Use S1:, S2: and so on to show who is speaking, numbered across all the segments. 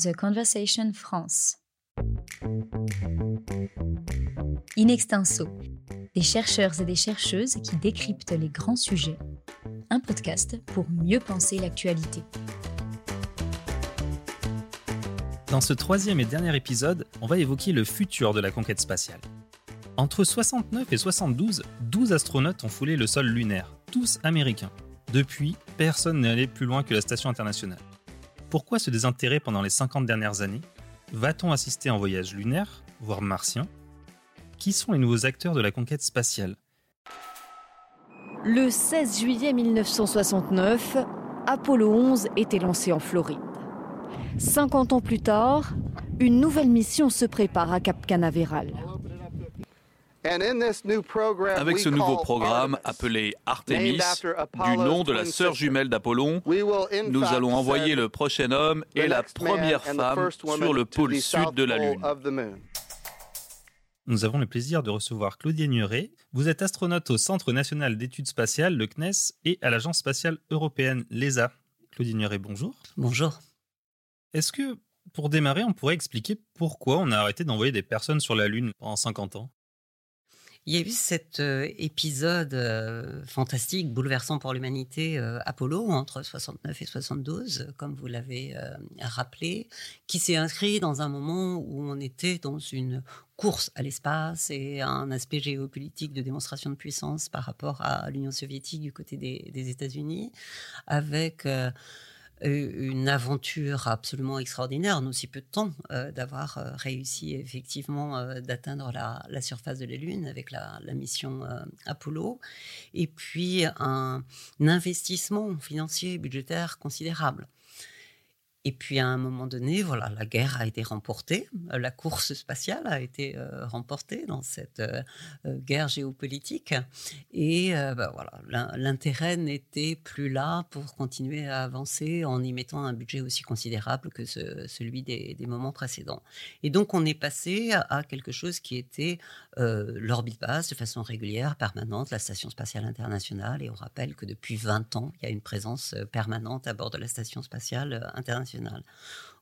S1: The Conversation France. In extenso, des chercheurs et des chercheuses qui décryptent les grands sujets. Un podcast pour mieux penser l'actualité.
S2: Dans ce troisième et dernier épisode, on va évoquer le futur de la conquête spatiale. Entre 69 et 72, 12 astronautes ont foulé le sol lunaire, tous américains. Depuis, personne n'est allé plus loin que la station internationale. Pourquoi ce désintérêt pendant les 50 dernières années? Va-t-on assister en voyage lunaire, voire martien? Qui sont les nouveaux acteurs de la conquête spatiale?
S3: Le 16 juillet 1969, Apollo 11 était lancé en Floride. 50 ans plus tard, une nouvelle mission se prépare à Cap Canaveral.
S4: Avec ce nouveau programme appelé Artemis, du nom de la sœur jumelle d'Apollon, nous allons envoyer le prochain homme et la première femme sur le pôle sud de la Lune.
S2: Nous avons le plaisir de recevoir Claudie Nuret. Vous êtes astronaute au Centre national d'études spatiales, le CNES, et à l'Agence spatiale européenne, l'ESA. Claudie Nuret, bonjour.
S5: Bonjour.
S2: Est-ce que, pour démarrer, on pourrait expliquer pourquoi on a arrêté d'envoyer des personnes sur la Lune pendant 50 ans?
S5: Il y a eu cet euh, épisode euh, fantastique, bouleversant pour l'humanité, euh, Apollo, entre 69 et 72, comme vous l'avez rappelé, qui s'est inscrit dans un moment où on était dans une course à l'espace et un aspect géopolitique de démonstration de puissance par rapport à l'Union soviétique du côté des, des États-Unis, avec une aventure absolument extraordinaire en aussi peu de temps euh, d'avoir euh, réussi effectivement euh, d'atteindre la, surface de la Lune avec la, mission Apollo et puis un, un, investissement financier budgétaire considérable. Et puis à un moment donné, voilà, la guerre a été remportée, la course spatiale a été euh, remportée dans cette euh, euh, guerre géopolitique, et bah, voilà, l'intérêt n'était plus là pour continuer à avancer en y mettant un budget aussi considérable que celui des, des, moments précédents. Et donc on est passé à quelque chose qui était l'orbite basse de façon régulière, permanente, la station spatiale internationale, et on rappelle que depuis 20 ans, il y a une présence permanente à bord de la station spatiale internationale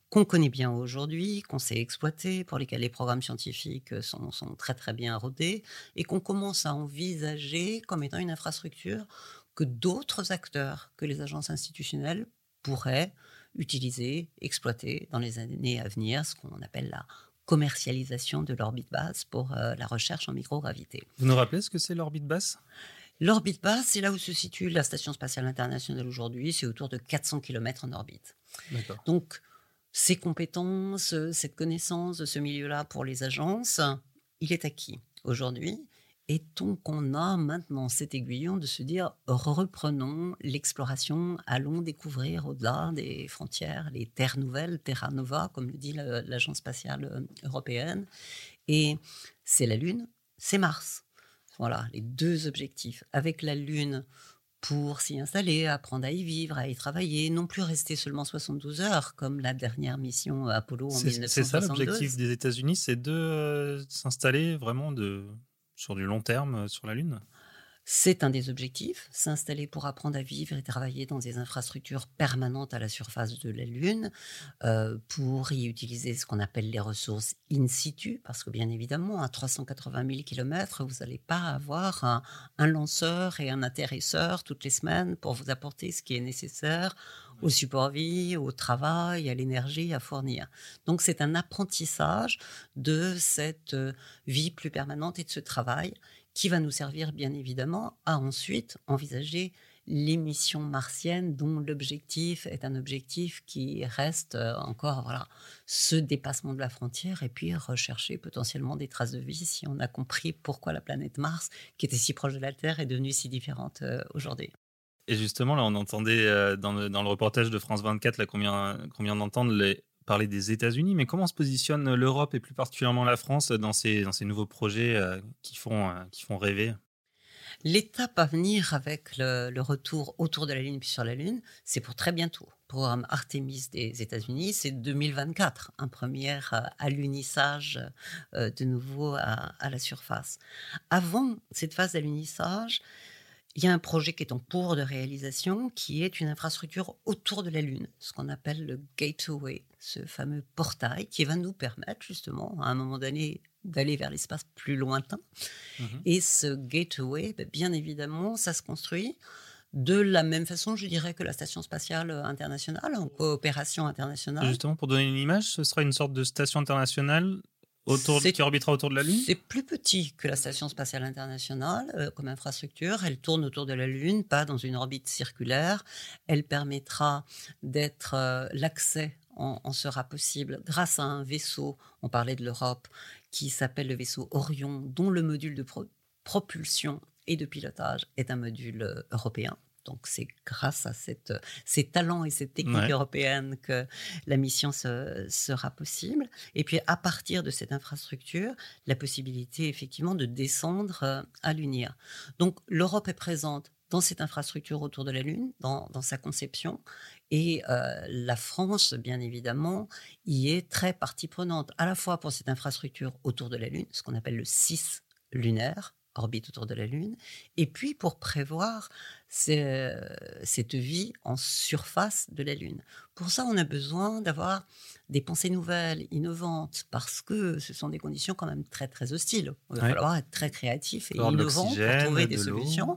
S5: qu'on connaît bien aujourd'hui, qu'on sait exploiter, pour lesquels les programmes scientifiques sont, très très bien rodés, et qu'on commence à envisager comme étant une infrastructure que d'autres acteurs que les agences institutionnelles pourraient utiliser, exploiter dans les années à venir, ce qu'on appelle la commercialisation de l'orbite basse pour euh, la recherche en microgravité.
S2: Vous nous rappelez ce que c'est l'orbite basse?
S5: L'orbite basse, c'est là où se situe la Station spatiale internationale aujourd'hui, c'est autour de 400 km en orbite. Donc, ces compétences, cette connaissance de ce milieu-là pour les agences, il est acquis aujourd'hui. Et donc, on a maintenant cet aiguillon de se dire reprenons l'exploration, allons découvrir au-delà des frontières les terres nouvelles, Terra Nova, comme le dit l'Agence spatiale euh, européenne. Et c'est la Lune, c'est Mars. Voilà, les deux objectifs. Avec la Lune, pour s'y installer, apprendre à y vivre, à y travailler, non plus rester seulement 72 heures comme la dernière mission Apollo en 1972.
S2: C'est ça l'objectif des États-Unis, c'est de euh, s'installer vraiment de, sur du long terme euh, sur la Lune?
S5: C'est un des objectifs, s'installer pour apprendre à vivre et travailler dans des infrastructures permanentes à la surface de la Lune, euh, pour y utiliser ce qu'on appelle les ressources in situ, parce que bien évidemment, à 380 000 km, vous n'allez pas avoir un, un, lanceur et un atterrisseur toutes les semaines pour vous apporter ce qui est nécessaire au support vie, au travail, à l'énergie à fournir. Donc c'est un apprentissage de cette euh, vie plus permanente et de ce travail qui va nous servir bien évidemment à ensuite envisager les missions martiennes dont l'objectif est un objectif qui reste euh, encore voilà ce dépassement de la frontière et puis rechercher potentiellement des traces de vie si on a compris pourquoi la planète Mars qui était si proche de la Terre est devenue si différente euh, aujourd'hui.
S2: Et justement, là, on entendait euh, dans le, dans le reportage de France 24 là, qu'on vient d'entendre les, parler des États-Unis, mais comment se positionne l'Europe et plus particulièrement la France dans ces, dans ces nouveaux projets euh, qui, font, euh, qui font rêver?
S5: L'étape à venir avec le, retour autour de la Lune puis sur la Lune, c'est pour très bientôt. Le programme Artemis des États-Unis, c'est 2024, un premier euh, alunissage de nouveau à, à la surface. Avant cette phase d'alunissage, il y a un projet qui est en cours de réalisation, qui est une infrastructure autour de la Lune, ce qu'on appelle le Gateway, ce fameux portail qui va nous permettre justement, à un moment donné, d'aller vers l'espace plus lointain. Mhm. Et ce Gateway, ben, bien évidemment, ça se construit de la même façon, je dirais, que la Station spatiale internationale, en coopération internationale.
S2: Justement, pour donner une image, ce sera une sorte de station internationale autour, qui orbitera autour de la Lune?
S5: C'est plus petit que la Station spatiale internationale euh, comme infrastructure. Elle tourne autour de la Lune, pas dans une orbite circulaire. Elle permettra d'être euh, l'accès en, sera possible grâce à un vaisseau. On parlait de l'Europe qui s'appelle le vaisseau Orion, dont le module de propulsion et de pilotage est un module euh, européen. Donc c'est grâce à cette, ces talents et cette technique européenne que la mission sera possible. Et puis à partir de cette infrastructure, la possibilité effectivement de descendre euh, à l'UNIR. Donc l'Europe est présente dans cette infrastructure autour de la Lune, dans, sa conception. Et la France, bien évidemment, y est très partie prenante, à la fois pour cette infrastructure autour de la Lune, ce qu'on appelle le 6 lunaire, orbite autour de la Lune, et puis pour prévoir cette vie en surface de la Lune. Pour ça, on a besoin d'avoir des pensées nouvelles, innovantes, parce que ce sont des conditions quand même très très hostiles. Il va falloir être très créatif et innovant pour trouver des solutions,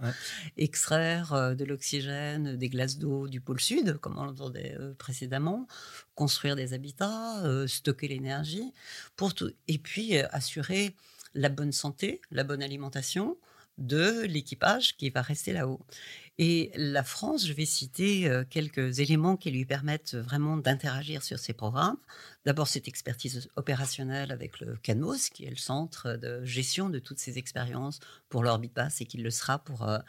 S5: extraire euh, de l'oxygène, des glaces d'eau du pôle sud, comme on l'entendait euh, précédemment, construire des habitats, euh, stocker l'énergie, pour tout, et puis assurer la bonne santé, la bonne alimentation de l'équipage qui va rester là-haut. Et la France, je vais citer euh, quelques éléments qui lui permettent vraiment d'interagir sur ces programmes. D'abord, cette expertise opérationnelle avec le CANOS, qui est le centre de gestion de toutes ces expériences pour l'orbite basse et qui le sera pour euh,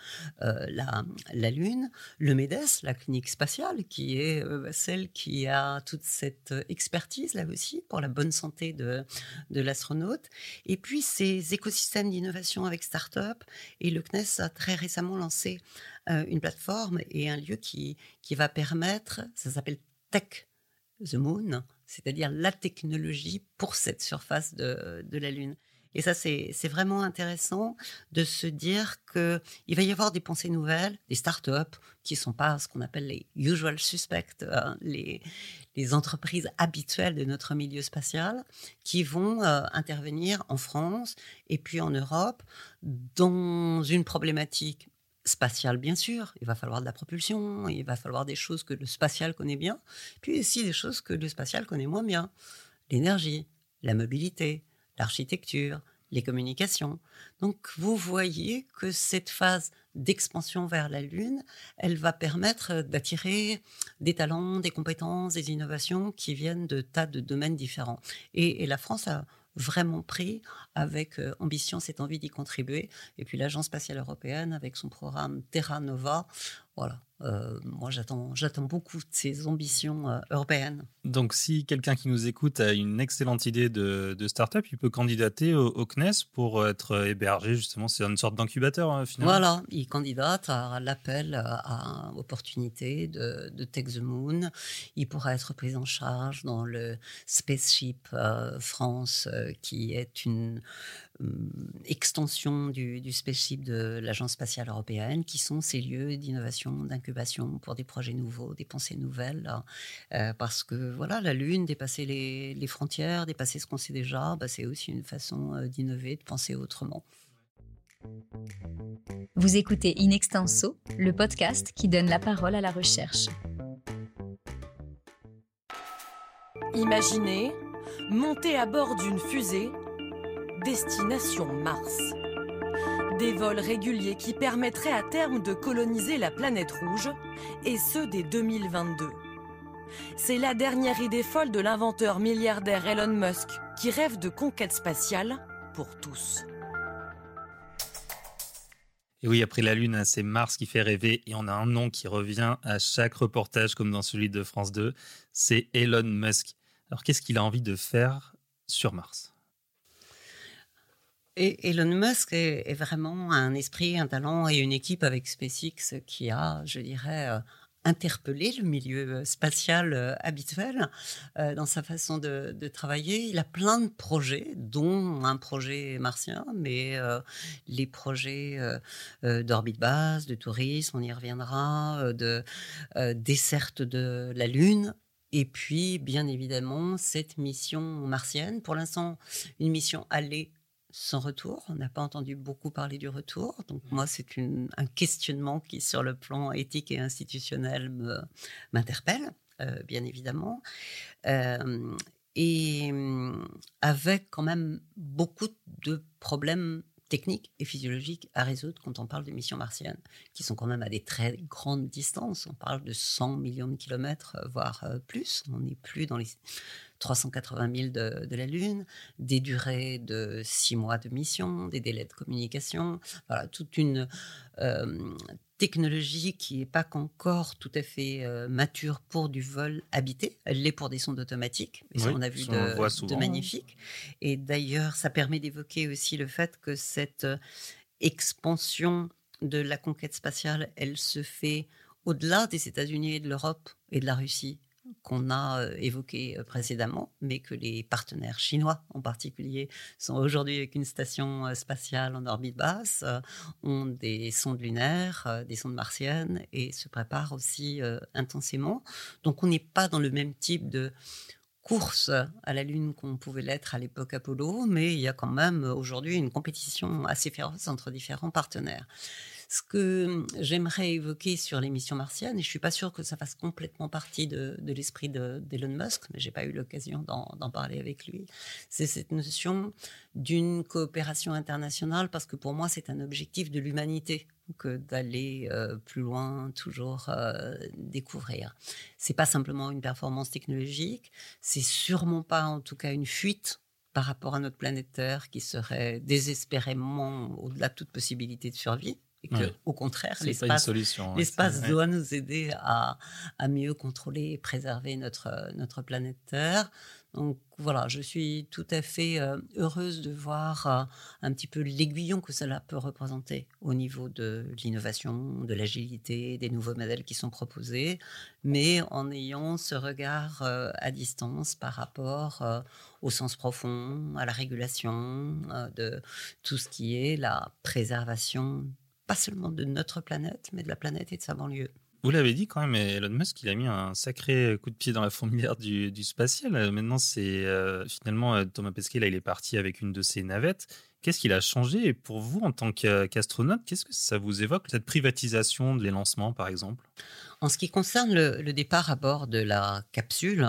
S5: euh, la, la, Lune. Le MEDES, la clinique spatiale, qui est celle qui a toute cette expertise là aussi pour la bonne santé de, de l'astronaute. Et puis, ces écosystèmes d'innovation avec start-up. Et le CNES a très récemment lancé euh, une plateforme et un lieu qui, qui va permettre, ça s'appelle Tech the Moon, c'est-à-dire la technologie pour cette surface de, de la Lune. Et ça, c'est vraiment intéressant de se dire qu'il va y avoir des pensées nouvelles, des startups qui ne sont pas ce qu'on appelle les usual suspects, hein, les, les, entreprises habituelles de notre milieu spatial, qui vont euh, intervenir en France et puis en Europe dans une problématique spatial, bien sûr. Il va falloir de la propulsion, il va falloir des choses que le spatial connaît bien, puis aussi des choses que le spatial connaît moins bien. L'énergie, la mobilité, l'architecture, les communications. Donc vous voyez que cette phase d'expansion vers la Lune, elle va permettre d'attirer des talents, des compétences, des innovations qui viennent de tas de domaines différents. Et, et la France a vraiment pris avec euh, ambition cette envie d'y contribuer. Et puis l'Agence spatiale européenne avec son programme Terra Nova, voilà, euh, moi, j'attends, j'attends beaucoup de ces ambitions euh, européennes.
S2: Donc, si quelqu'un qui nous écoute a une excellente idée de, de start-up, il peut candidater au, CNES pour être hébergé, justement. C'est une sorte d'incubateur, hein, finalement.
S5: Voilà, il candidate à l'appel à, opportunité de, de Tech the Moon. Il pourra être pris en charge dans le Spaceship France, qui est une euh, extension du, du spaceship de l'Agence spatiale européenne, qui sont ces lieux d'innovation, d'incubation pour des projets nouveaux, des pensées nouvelles. Euh, parce que voilà, la Lune, dépasser les, frontières, dépasser ce qu'on sait déjà, bah, c'est aussi une façon euh, d'innover, de penser autrement.
S1: Vous écoutez In Extenso, le podcast qui donne la parole à la recherche.
S6: Imaginez monter à bord d'une fusée destination Mars. Des vols réguliers qui permettraient à terme de coloniser la planète rouge, et ce dès 2022. C'est la dernière idée folle de l'inventeur milliardaire Elon Musk, qui rêve de conquête spatiale pour tous.
S2: Et oui, après la Lune, hein, c'est Mars qui fait rêver et on a un nom qui revient à chaque reportage comme dans celui de France 2, c'est Elon Musk. Alors qu'est-ce qu'il a envie de faire sur Mars?
S5: Et Elon Musk est, vraiment un esprit, un talent et une équipe avec SpaceX qui a, je dirais, euh, interpellé le milieu spatial habituel dans sa façon de, travailler. Il a plein de projets, dont un projet martien, mais les projets d'orbite basse, de tourisme, on y reviendra, de desserte de la Lune. Et puis, bien évidemment, cette mission martienne, pour l'instant, une mission allée sans retour. On n'a pas entendu beaucoup parler du retour. Donc moi, c'est un questionnement qui, sur le plan éthique et institutionnel, m'interpelle, euh, bien évidemment. Euh, et avec quand même beaucoup de problèmes techniques et physiologiques à résoudre quand on parle de missions martiennes, qui sont quand même à des très grandes distances. On parle de 100 millions de kilomètres, voire euh, plus. On n'est plus dans les 380 000 de, la Lune, des durées de six mois de mission, des délais de communication, voilà, toute une euh, technologie qui n'est pas encore tout à fait euh, mature pour du vol habité. Elle l'est pour des sondes automatiques. Et ça, on a vu de, de magnifiques. Et d'ailleurs, ça permet d'évoquer aussi le fait que cette euh, expansion de la conquête spatiale, elle se fait au-delà des États-Unis et de l'Europe et de la Russie qu'on a euh, évoqué euh, précédemment, mais que les partenaires chinois en particulier sont aujourd'hui avec une station euh, spatiale en orbite basse, ont des sondes lunaires, des sondes martiennes et se préparent aussi intensément. Donc on n'est pas dans le même type de course à la Lune qu'on pouvait l'être à l'époque Apollo, mais il y a quand même aujourd'hui une compétition assez féroce entre différents partenaires. Ce que j'aimerais évoquer sur les missions martiennes, et je suis pas sûre que ça fasse complètement partie de, l'esprit d'Elon Musk, mais j'ai pas eu l'occasion d'en parler avec lui, c'est cette notion d'une coopération internationale, parce que pour moi c'est un objectif de l'humanité que d'aller euh, plus loin, toujours euh, découvrir. C'est pas simplement une performance technologique, c'est sûrement pas en tout cas une fuite par rapport à notre planète Terre qui serait désespérément au-delà de toute possibilité de survie et que, au contraire, l'espace, doit nous aider à, à, mieux contrôler et préserver notre, notre planète Terre. Donc voilà, je suis tout à fait euh, heureuse de voir euh, un petit peu l'aiguillon que cela peut représenter au niveau de l'innovation, de l'agilité, des nouveaux modèles qui sont proposés, mais en ayant ce regard euh, à distance par rapport au sens profond, à la régulation de tout ce qui est la préservation pas seulement de notre planète, mais de la planète et de sa banlieue.
S2: Vous l'avez dit quand même, Elon Musk, il a mis un sacré coup de pied dans la fourmilière du, spatial. Euh, maintenant, c'est euh, finalement euh, Thomas Pesquet, là, il est parti avec une de ses navettes. Qu'est-ce qu'il a changé? Et pour vous, en tant qu'astronaute, qu'est-ce que ça vous évoque, cette privatisation des lancements, par exemple?
S5: En ce qui concerne le, départ à bord de la capsule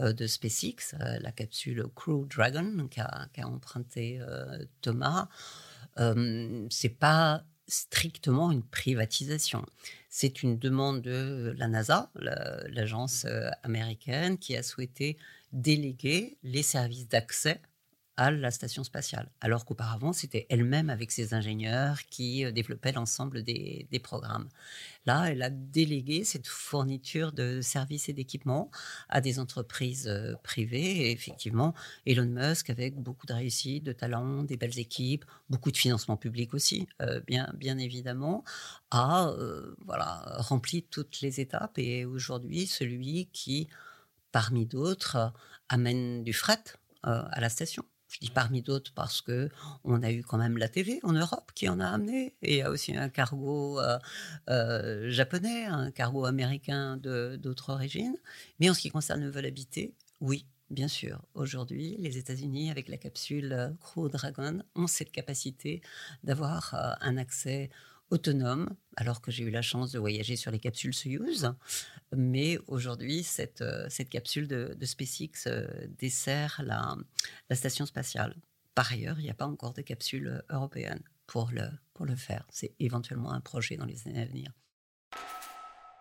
S5: de SpaceX, la capsule Crew Dragon qu'a emprunté Thomas, c'est pas strictement une privatisation. C'est une demande de la NASA, l'agence euh, américaine, qui a souhaité déléguer les services d'accès la station spatiale, alors qu'auparavant, c'était elle-même avec ses ingénieurs qui euh, développaient l'ensemble des, programmes. Là, elle a délégué cette fourniture de services et d'équipements à des entreprises euh, privées. Et effectivement, Elon Musk, avec beaucoup de réussite, de talent, des belles équipes, beaucoup de financement public aussi, euh, bien, évidemment, a rempli toutes les étapes et aujourd'hui celui qui, parmi d'autres, amène du fret à la station. Je dis parmi d'autres parce que on a eu quand même la TV en Europe qui en a amené. Et il y a aussi un cargo euh, euh, japonais, un cargo américain d'autres origines. Mais en ce qui concerne le vol habité, oui, bien sûr. Aujourd'hui, les États-Unis, avec la capsule euh, Crew Dragon, ont cette capacité d'avoir un accès autonome, alors que j'ai eu la chance de voyager sur les capsules Soyuz. Mais aujourd'hui, cette, euh, cette capsule de, SpaceX euh, dessert la, la station spatiale. Par ailleurs, il n'y a pas encore de capsule européenne pour le, pour le faire. C'est éventuellement un projet dans les années à venir.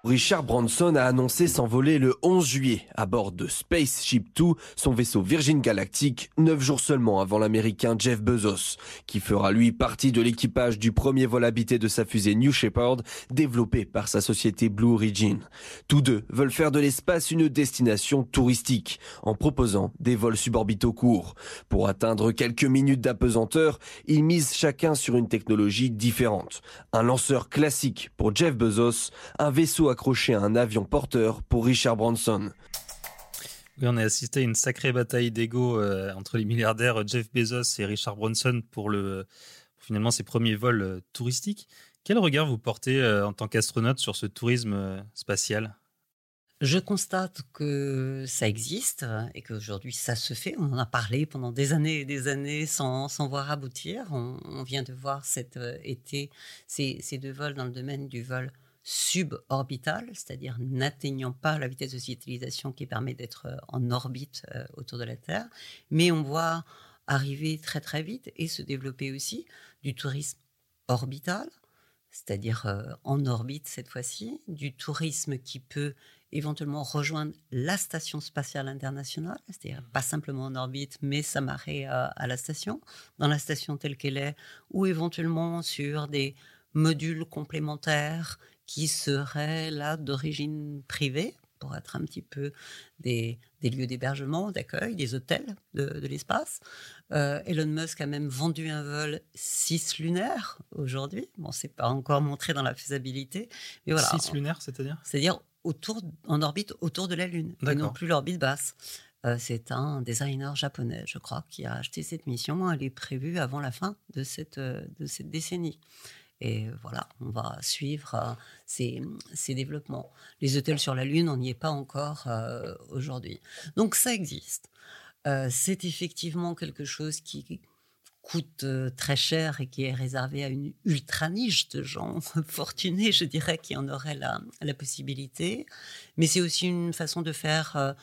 S7: Richard Branson a annoncé s'envoler le 11 juillet à bord de Spaceship 2, son vaisseau Virgin Galactic, neuf jours seulement avant l'américain Jeff Bezos, qui fera lui partie de l'équipage du premier vol habité de sa fusée New Shepard, développée par sa société Blue Origin. Tous deux veulent faire de l'espace une destination touristique, en proposant des vols suborbitaux courts. Pour atteindre quelques minutes d'apesanteur, ils misent chacun sur une technologie différente. Un lanceur classique pour Jeff Bezos, un vaisseau surtout accroché à un avion porteur pour Richard Branson.
S2: Oui, on a assisté à une sacrée bataille d'ego euh, entre les milliardaires Jeff Bezos et Richard Branson pour, le, finalement ses premiers vols euh, touristiques. Quel regard vous portez euh, en tant qu'astronaute sur ce tourisme spatial?
S5: Je constate que ça existe et qu'aujourd'hui ça se fait. On en a parlé pendant des années et des années sans, sans voir aboutir. On, vient de voir cet été ces, ces, deux vols dans le domaine du vol suborbital, c'est-à-dire n'atteignant pas la vitesse de civilisation qui permet d'être euh, en orbite euh, autour de la Terre. Mais on voit arriver très très vite et se développer aussi du tourisme orbital, c'est-à-dire euh, en orbite cette fois-ci, du tourisme qui peut éventuellement rejoindre la station spatiale internationale, c'est-à-dire pas simplement en orbite, mais s'amarrer à, à la station, dans la station telle qu'elle est, ou éventuellement sur des modules complémentaires qui seraient là d'origine privée, pour être un petit peu des, lieux d'hébergement, d'accueil, des hôtels de, l'espace. Euh, Elon Musk a même vendu un vol 6 lunaire aujourd'hui. Bon, c'est pas encore montré dans la faisabilité, mais voilà.
S2: 6 lunaire, c'est-à-dire?
S5: C'est-à-dire autour, en orbite autour de la Lune, et non plus l'orbite basse. Euh, c'est un designer japonais, je crois, qui a acheté cette mission. Elle est prévue avant la fin de cette, de cette décennie. Et voilà, on va suivre euh, ces, développements. Les hôtels sur la Lune, on n'y est pas encore euh, aujourd'hui. Donc ça existe. Euh, c'est effectivement quelque chose qui coûte très cher et qui est réservé à une ultra niche de gens fortunés, je dirais, qui en auraient la, la possibilité. Mais c'est aussi une façon de faire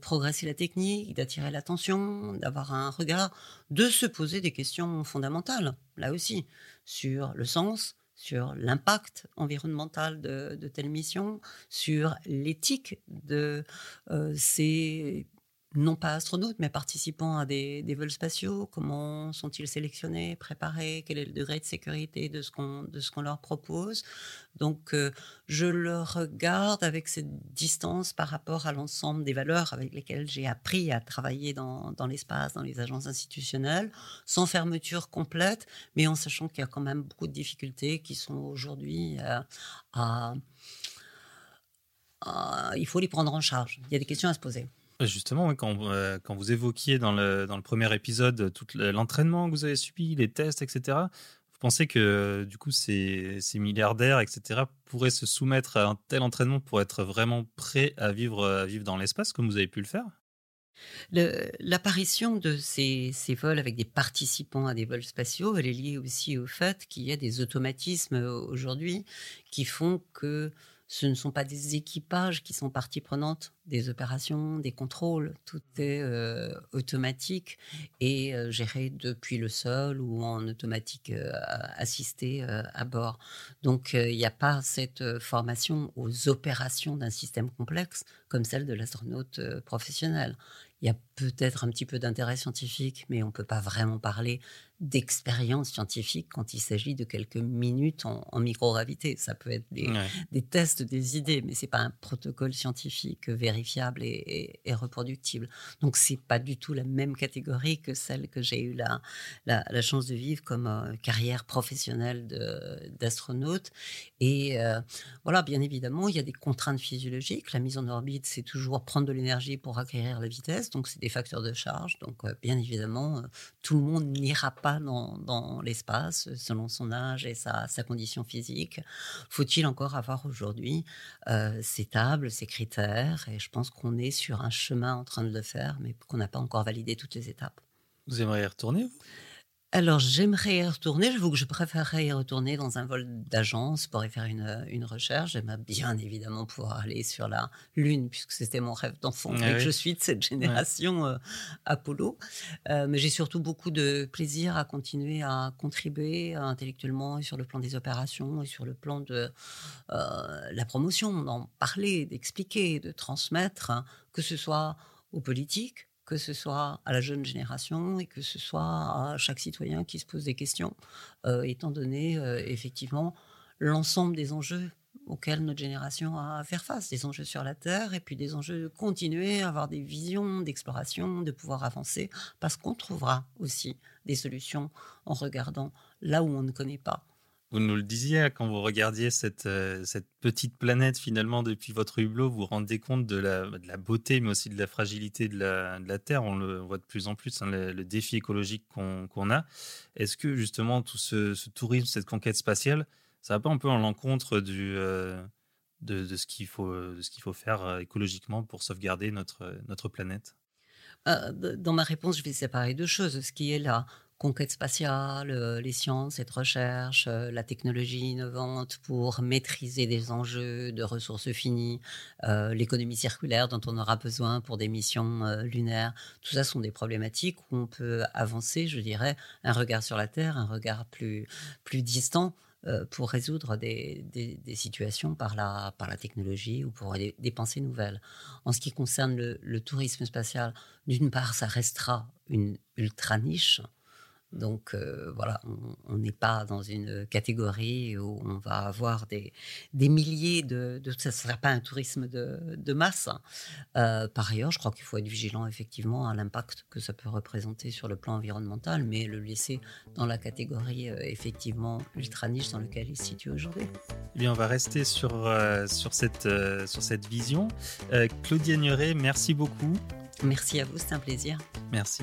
S5: progresser la technique, d'attirer l'attention, d'avoir un regard, de se poser des questions fondamentales, là aussi sur le sens, sur l'impact environnemental de, de telles missions, sur l'éthique de euh, ces non pas astronautes, mais participants à des, vols spatiaux Comment sont-ils sélectionnés, préparés Quel est le degré de sécurité de ce qu'on, de ce qu'on leur propose Donc, euh, je le regarde avec cette distance par rapport à l'ensemble des valeurs avec lesquelles j'ai appris à travailler dans, dans l'espace, dans les agences institutionnelles, sans fermeture complète, mais en sachant qu'il y a quand même beaucoup de difficultés qui sont aujourd'hui euh, à... Il faut les prendre en charge. Il y a des questions à se poser.
S2: Justement, euh, quand, vous évoquiez dans le, premier épisode tout l'entraînement que vous avez subi, les tests, etc., vous pensez que du coup ces, ces, milliardaires, etc., pourraient se soumettre à un tel entraînement pour être vraiment prêts à vivre, à vivre dans l'espace comme vous avez pu le faire?
S5: L'apparition de ces, ces, vols avec des participants à des vols spatiaux, elle est liée aussi au fait qu'il y a des automatismes aujourd'hui qui font que ce ne sont pas des équipages qui sont partie prenante des opérations, des contrôles. Tout est euh, automatique et euh, géré depuis le sol ou en automatique euh, assisté à bord. Donc il n'y a pas cette formation aux opérations d'un système complexe comme celle de l'astronaute professionnel. Il y a peut-être un petit peu d'intérêt scientifique, mais on ne peut pas vraiment parler d'expérience scientifique quand il s'agit de quelques minutes en, microgravité. Ça peut être des, tests, des idées, mais c'est pas un protocole scientifique vérifiable et, reproductible. Donc c'est pas du tout la même catégorie que celle que j'ai eu la, la, chance de vivre comme euh, carrière professionnelle d'astronaute. Et euh, voilà, bien évidemment, il y a des contraintes physiologiques. La mise en orbite, c'est toujours prendre de l'énergie pour acquérir la vitesse, donc c'est facteurs de charge. Donc euh, bien évidemment, tout le monde n'ira pas dans, l'espace selon son âge et sa, condition physique. Faut-il encore avoir aujourd'hui euh, ces tables, ces critères? Et je pense qu'on est sur un chemin en train de le faire, mais qu'on n'a pas encore validé toutes les étapes.
S2: Vous aimeriez retourner,
S5: alors, j'aimerais y retourner. J'avoue que je préférerais y retourner dans un vol d'agence pour y faire une, une recherche. J'aimerais bien évidemment pouvoir aller sur la Lune, puisque c'était mon rêve d'enfant et que je suis de cette génération euh, Apollo. Euh, mais j'ai surtout beaucoup de plaisir à continuer à contribuer intellectuellement et sur le plan des opérations et sur le plan de euh, la promotion, d'en parler, d'expliquer, de transmettre, hein, que ce soit aux politiques que ce soit à la jeune génération et que ce soit à chaque citoyen qui se pose des questions, euh, étant donné euh, effectivement l'ensemble des enjeux auxquels notre génération a à faire face, des enjeux sur la Terre et puis des enjeux de continuer à avoir des visions d'exploration, de pouvoir avancer, parce qu'on trouvera aussi des solutions en regardant là où on ne connaît pas
S2: Vous nous le disiez hein, quand vous regardiez cette, euh, cette petite planète finalement depuis votre hublot, vous vous rendez compte de la, la beauté mais aussi de la fragilité de la, la Terre. On le voit de plus en plus, hein, le, défi écologique qu'on a. Est-ce que justement tout ce, tourisme, cette conquête spatiale, ça va pas un peu en l'encontre euh, de, ce qu'il faut, faut faire euh, écologiquement pour sauvegarder notre, notre planète?
S5: Dans ma réponse, je vais séparer deux choses. Ce qui est là conquête spatiale, euh, les sciences, cette recherche, euh, la technologie innovante pour maîtriser des enjeux de ressources finies, euh, l'économie circulaire dont on aura besoin pour des missions lunaires. Tout ça sont des problématiques où on peut avancer, je dirais, un regard sur la Terre, un regard plus, distant pour résoudre des, des, situations par la, par la technologie ou pour des, pensées nouvelles. En ce qui concerne le, le tourisme spatial, d'une part, ça restera une ultra niche. Donc euh, voilà, on n'est pas dans une catégorie où on va avoir des, des milliers de, de ça ne sera pas un tourisme de, de masse. Euh, par ailleurs, je crois qu'il faut être vigilant effectivement à l'impact que ça peut représenter sur le plan environnemental, mais le laisser dans la catégorie euh, effectivement ultra niche dans laquelle il se situe aujourd'hui.
S2: Eh bien, on va rester sur, sur, cette, sur cette vision. Claudia Nuret, merci beaucoup.
S5: Merci à vous, c'est un plaisir.
S2: Merci.